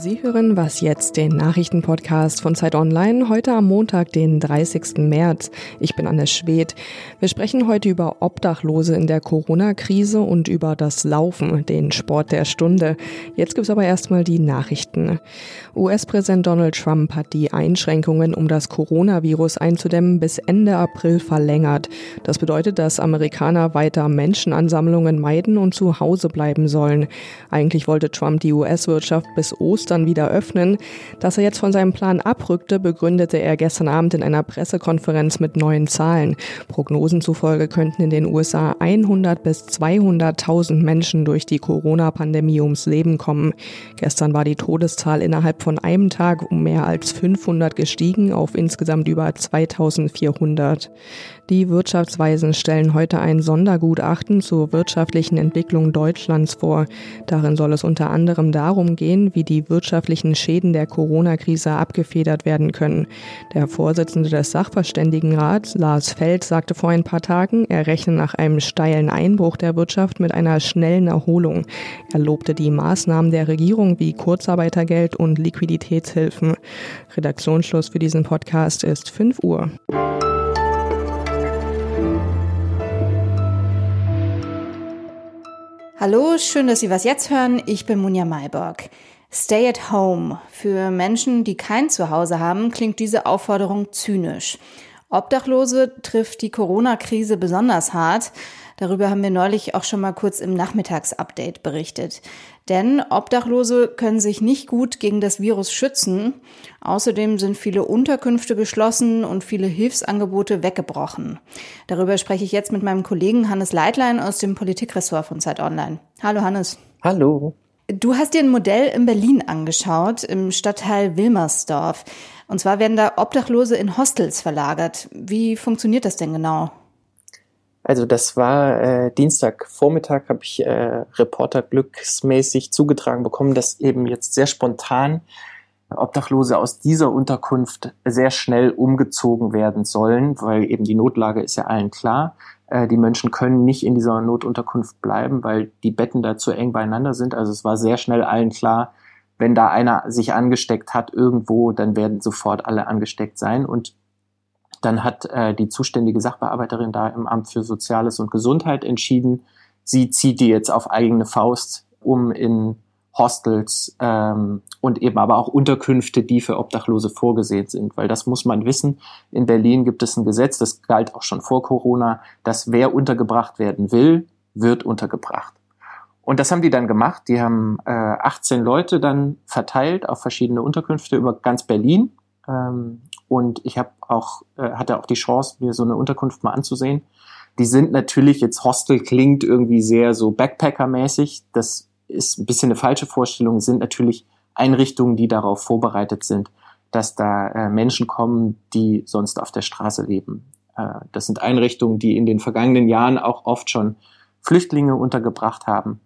Sie hören was jetzt, den Nachrichtenpodcast von Zeit Online, heute am Montag, den 30. März. Ich bin Anne Schwedt. Wir sprechen heute über Obdachlose in der Corona-Krise und über das Laufen, den Sport der Stunde. Jetzt gibt's aber erstmal die Nachrichten. US-Präsident Donald Trump hat die Einschränkungen, um das Coronavirus einzudämmen, bis Ende April verlängert. Das bedeutet, dass Amerikaner weiter Menschenansammlungen meiden und zu Hause bleiben sollen. Eigentlich wollte Trump die US-Wirtschaft bis Ostern Ostern wieder öffnen. Dass er jetzt von seinem Plan abrückte, begründete er gestern Abend in einer Pressekonferenz mit neuen Zahlen. Prognosen zufolge könnten in den USA 100 bis 200.000 Menschen durch die Corona-Pandemie ums Leben kommen. Gestern war die Todeszahl innerhalb von einem Tag um mehr als 500 gestiegen auf insgesamt über 2400. Die Wirtschaftsweisen stellen heute ein Sondergutachten zur wirtschaftlichen Entwicklung Deutschlands vor. Darin soll es unter anderem darum gehen, wie die wirtschaftlichen Schäden der Corona-Krise abgefedert werden können. Der Vorsitzende des Sachverständigenrats, Lars Feld, sagte vor ein paar Tagen, er rechne nach einem steilen Einbruch der Wirtschaft mit einer schnellen Erholung. Er lobte die Maßnahmen der Regierung wie Kurzarbeitergeld und Liquiditätshilfen. Redaktionsschluss für diesen Podcast ist 5 Uhr. Hallo, schön, dass Sie was jetzt hören. Ich bin Munja Mayborg. Stay at home. Für Menschen, die kein Zuhause haben, klingt diese Aufforderung zynisch. Obdachlose trifft die Corona-Krise besonders hart. Darüber haben wir neulich auch schon mal kurz im Nachmittagsupdate berichtet. Denn Obdachlose können sich nicht gut gegen das Virus schützen. Außerdem sind viele Unterkünfte geschlossen und viele Hilfsangebote weggebrochen. Darüber spreche ich jetzt mit meinem Kollegen Hannes Leitlein aus dem Politikressort von Zeit Online. Hallo Hannes. Hallo. Du hast dir ein Modell in Berlin angeschaut, im Stadtteil Wilmersdorf. Und zwar werden da Obdachlose in Hostels verlagert. Wie funktioniert das denn genau? Also das war äh, Dienstagvormittag, habe ich äh, Reporter glücksmäßig zugetragen bekommen, dass eben jetzt sehr spontan Obdachlose aus dieser Unterkunft sehr schnell umgezogen werden sollen, weil eben die Notlage ist ja allen klar. Äh, die Menschen können nicht in dieser Notunterkunft bleiben, weil die Betten da zu eng beieinander sind. Also es war sehr schnell allen klar, wenn da einer sich angesteckt hat irgendwo, dann werden sofort alle angesteckt sein. Und dann hat äh, die zuständige Sachbearbeiterin da im Amt für Soziales und Gesundheit entschieden, sie zieht die jetzt auf eigene Faust um in Hostels ähm, und eben aber auch Unterkünfte, die für Obdachlose vorgesehen sind. Weil das muss man wissen. In Berlin gibt es ein Gesetz, das galt auch schon vor Corona, dass wer untergebracht werden will, wird untergebracht. Und das haben die dann gemacht. Die haben äh, 18 Leute dann verteilt auf verschiedene Unterkünfte über ganz Berlin. Ähm, und ich habe auch, äh, hatte auch die Chance, mir so eine Unterkunft mal anzusehen. Die sind natürlich, jetzt Hostel klingt irgendwie sehr so Backpacker-mäßig. Das ist ein bisschen eine falsche Vorstellung. Sind natürlich Einrichtungen, die darauf vorbereitet sind, dass da äh, Menschen kommen, die sonst auf der Straße leben. Äh, das sind Einrichtungen, die in den vergangenen Jahren auch oft schon Flüchtlinge untergebracht haben.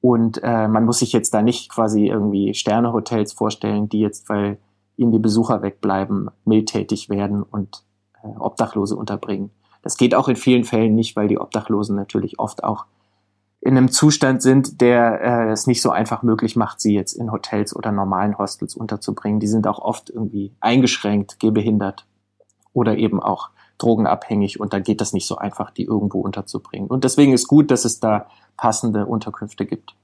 Und äh, man muss sich jetzt da nicht quasi irgendwie Sternehotels vorstellen, die jetzt, weil ihnen die Besucher wegbleiben, mildtätig werden und äh, Obdachlose unterbringen. Das geht auch in vielen Fällen nicht, weil die Obdachlosen natürlich oft auch in einem Zustand sind, der äh, es nicht so einfach möglich macht, sie jetzt in Hotels oder normalen Hostels unterzubringen. Die sind auch oft irgendwie eingeschränkt, gehbehindert oder eben auch drogenabhängig und da geht das nicht so einfach, die irgendwo unterzubringen. Und deswegen ist gut, dass es da passende Unterkünfte gibt.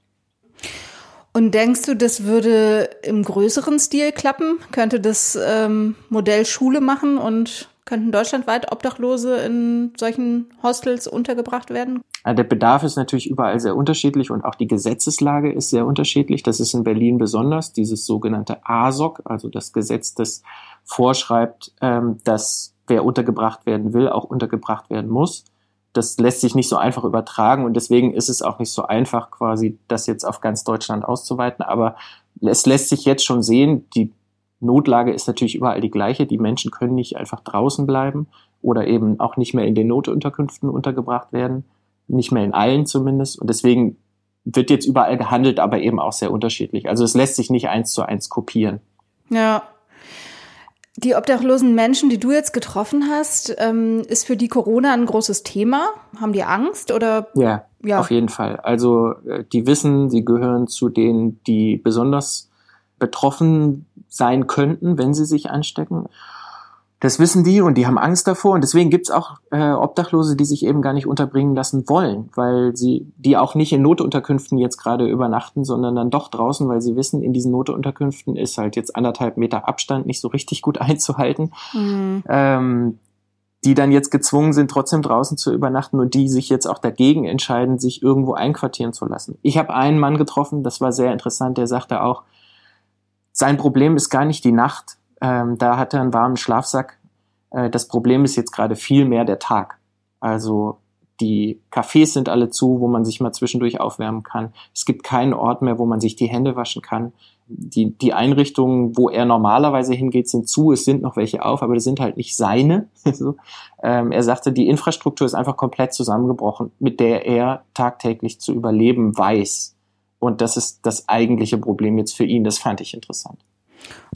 Und denkst du, das würde im größeren Stil klappen? Könnte das ähm, Modell Schule machen und könnten deutschlandweit Obdachlose in solchen Hostels untergebracht werden? Der Bedarf ist natürlich überall sehr unterschiedlich und auch die Gesetzeslage ist sehr unterschiedlich. Das ist in Berlin besonders, dieses sogenannte ASOC, also das Gesetz, das vorschreibt, ähm, dass wer untergebracht werden will, auch untergebracht werden muss das lässt sich nicht so einfach übertragen und deswegen ist es auch nicht so einfach, quasi das jetzt auf ganz Deutschland auszuweiten. Aber es lässt sich jetzt schon sehen, die Notlage ist natürlich überall die gleiche. Die Menschen können nicht einfach draußen bleiben oder eben auch nicht mehr in den Notunterkünften untergebracht werden. Nicht mehr in allen zumindest. Und deswegen wird jetzt überall gehandelt, aber eben auch sehr unterschiedlich. Also es lässt sich nicht eins zu eins kopieren. Ja, die obdachlosen Menschen, die du jetzt getroffen hast, ähm, ist für die Corona ein großes Thema? Haben die Angst oder? Ja, ja, auf jeden Fall. Also äh, die wissen, sie gehören zu denen, die besonders betroffen sein könnten, wenn sie sich anstecken. Das wissen die und die haben Angst davor und deswegen gibt's auch äh, Obdachlose, die sich eben gar nicht unterbringen lassen wollen, weil sie die auch nicht in Notunterkünften jetzt gerade übernachten, sondern dann doch draußen, weil sie wissen, in diesen Notunterkünften ist halt jetzt anderthalb Meter Abstand nicht so richtig gut einzuhalten. Mhm. Ähm, die dann jetzt gezwungen sind, trotzdem draußen zu übernachten und die sich jetzt auch dagegen entscheiden, sich irgendwo einquartieren zu lassen. Ich habe einen Mann getroffen, das war sehr interessant, der sagte auch, sein Problem ist gar nicht die Nacht, ähm, da hat er einen warmen Schlafsack. Äh, das Problem ist jetzt gerade viel mehr der Tag. Also die Cafés sind alle zu, wo man sich mal zwischendurch aufwärmen kann. Es gibt keinen Ort mehr, wo man sich die Hände waschen kann. Die, die Einrichtungen, wo er normalerweise hingeht, sind zu. Es sind noch welche auf, aber das sind halt nicht seine. ähm, er sagte, die Infrastruktur ist einfach komplett zusammengebrochen, mit der er tagtäglich zu überleben weiß. Und das ist das eigentliche Problem jetzt für ihn. Das fand ich interessant.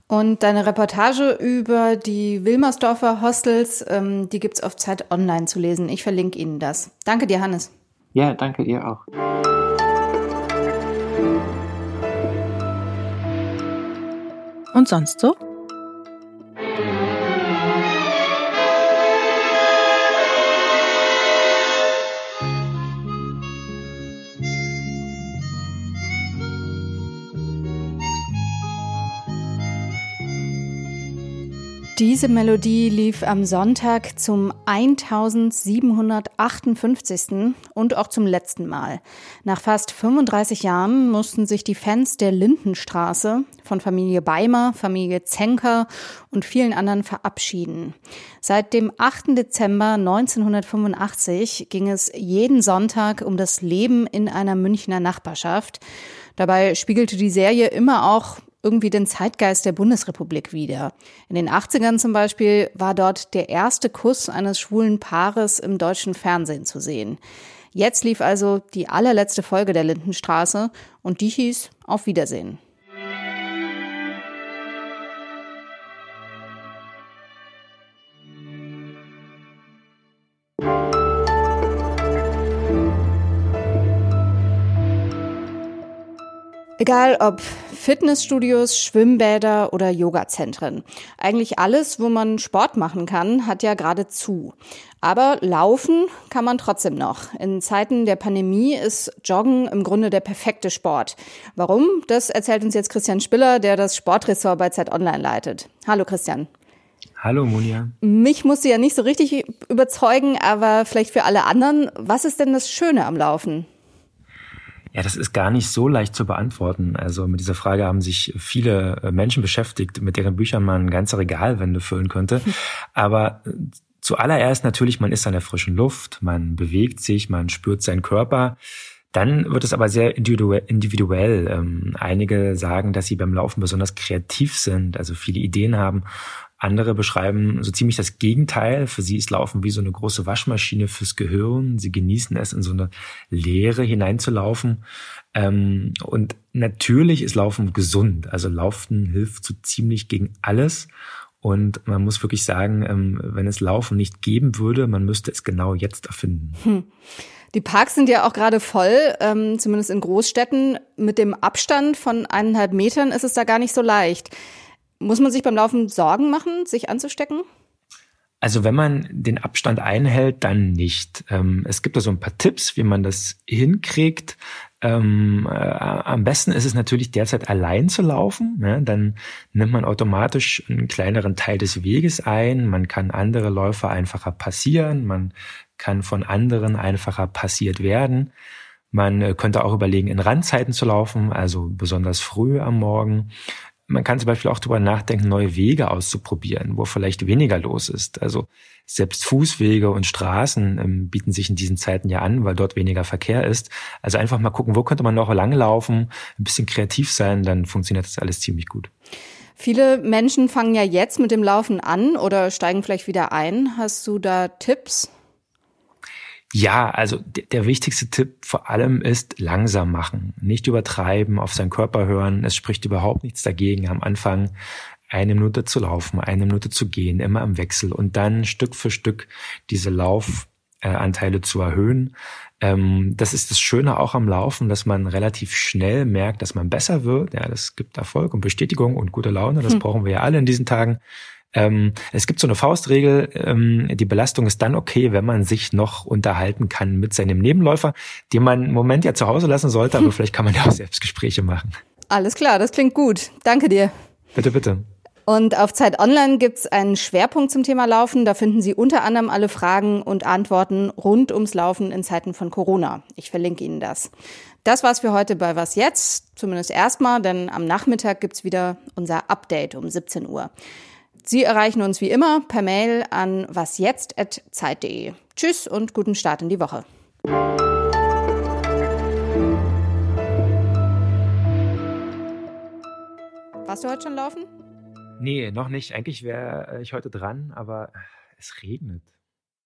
Und deine Reportage über die Wilmersdorfer Hostels, ähm, die gibt's auf Zeit Online zu lesen. Ich verlinke Ihnen das. Danke dir, Hannes. Ja, danke dir auch. Und sonst so? Diese Melodie lief am Sonntag zum 1758. und auch zum letzten Mal. Nach fast 35 Jahren mussten sich die Fans der Lindenstraße von Familie Beimer, Familie Zenker und vielen anderen verabschieden. Seit dem 8. Dezember 1985 ging es jeden Sonntag um das Leben in einer Münchner Nachbarschaft. Dabei spiegelte die Serie immer auch irgendwie den Zeitgeist der Bundesrepublik wider. In den 80ern zum Beispiel war dort der erste Kuss eines schwulen Paares im deutschen Fernsehen zu sehen. Jetzt lief also die allerletzte Folge der Lindenstraße und die hieß Auf Wiedersehen. Egal ob Fitnessstudios, Schwimmbäder oder Yogazentren. Eigentlich alles, wo man Sport machen kann, hat ja gerade zu. Aber laufen kann man trotzdem noch. In Zeiten der Pandemie ist Joggen im Grunde der perfekte Sport. Warum? Das erzählt uns jetzt Christian Spiller, der das Sportressort bei Zeit Online leitet. Hallo Christian. Hallo Monia. Mich musste ja nicht so richtig überzeugen, aber vielleicht für alle anderen. Was ist denn das Schöne am Laufen? Ja, das ist gar nicht so leicht zu beantworten. Also mit dieser Frage haben sich viele äh, Menschen beschäftigt, mit deren Büchern man ganze Regalwände füllen könnte. Aber äh, zuallererst natürlich, man ist an der frischen Luft, man bewegt sich, man spürt seinen Körper. Dann wird es aber sehr individuell. Ähm, einige sagen, dass sie beim Laufen besonders kreativ sind, also viele Ideen haben. Andere beschreiben so ziemlich das Gegenteil. Für sie ist Laufen wie so eine große Waschmaschine fürs Gehirn. Sie genießen es, in so eine Leere hineinzulaufen. Ähm, und natürlich ist Laufen gesund. Also Laufen hilft so ziemlich gegen alles. Und man muss wirklich sagen, ähm, wenn es Laufen nicht geben würde, man müsste es genau jetzt erfinden. Hm. Die Parks sind ja auch gerade voll, ähm, zumindest in Großstädten. Mit dem Abstand von eineinhalb Metern ist es da gar nicht so leicht. Muss man sich beim Laufen Sorgen machen, sich anzustecken? Also wenn man den Abstand einhält, dann nicht. Ähm, es gibt da so ein paar Tipps, wie man das hinkriegt. Ähm, äh, am besten ist es natürlich derzeit allein zu laufen. Ne? Dann nimmt man automatisch einen kleineren Teil des Weges ein. Man kann andere Läufer einfacher passieren. Man kann von anderen einfacher passiert werden. Man äh, könnte auch überlegen, in Randzeiten zu laufen, also besonders früh am Morgen. Man kann zum Beispiel auch darüber nachdenken, neue Wege auszuprobieren, wo vielleicht weniger los ist. Also selbst Fußwege und Straßen ähm, bieten sich in diesen Zeiten ja an, weil dort weniger Verkehr ist. Also einfach mal gucken, wo könnte man noch langlaufen, ein bisschen kreativ sein, dann funktioniert das alles ziemlich gut. Viele Menschen fangen ja jetzt mit dem Laufen an oder steigen vielleicht wieder ein. Hast du da Tipps? Ja, also der wichtigste Tipp vor allem ist langsam machen, nicht übertreiben, auf seinen Körper hören. Es spricht überhaupt nichts dagegen, am Anfang eine Minute zu laufen, eine Minute zu gehen, immer im Wechsel und dann Stück für Stück diese Lauf Anteile zu erhöhen. Ähm, das ist das Schöne auch am Laufen, dass man relativ schnell merkt, dass man besser wird. Ja, das gibt Erfolg und Bestätigung und gute Laune. Das hm. brauchen wir ja alle in diesen Tagen. Ähm, es gibt so eine Faustregel, ähm, die Belastung ist dann okay, wenn man sich noch unterhalten kann mit seinem Nebenläufer, den man im Moment ja zu Hause lassen sollte, aber vielleicht kann man ja auch Selbstgespräche machen. Alles klar, das klingt gut. Danke dir. Bitte, bitte. Und auf Zeit Online gibt es einen Schwerpunkt zum Thema Laufen. Da finden Sie unter anderem alle Fragen und Antworten rund ums Laufen in Zeiten von Corona. Ich verlinke Ihnen das. Das war's für heute bei Was Jetzt? Zumindest erstmal, denn am Nachmittag gibt's wieder unser Update um 17 Uhr. Sie erreichen uns wie immer per Mail an wasjetzt.zeit.de. Tschüss und guten Start in die Woche. Warst du heute schon laufen? Nee, noch nicht. Eigentlich wäre ich heute dran, aber es regnet.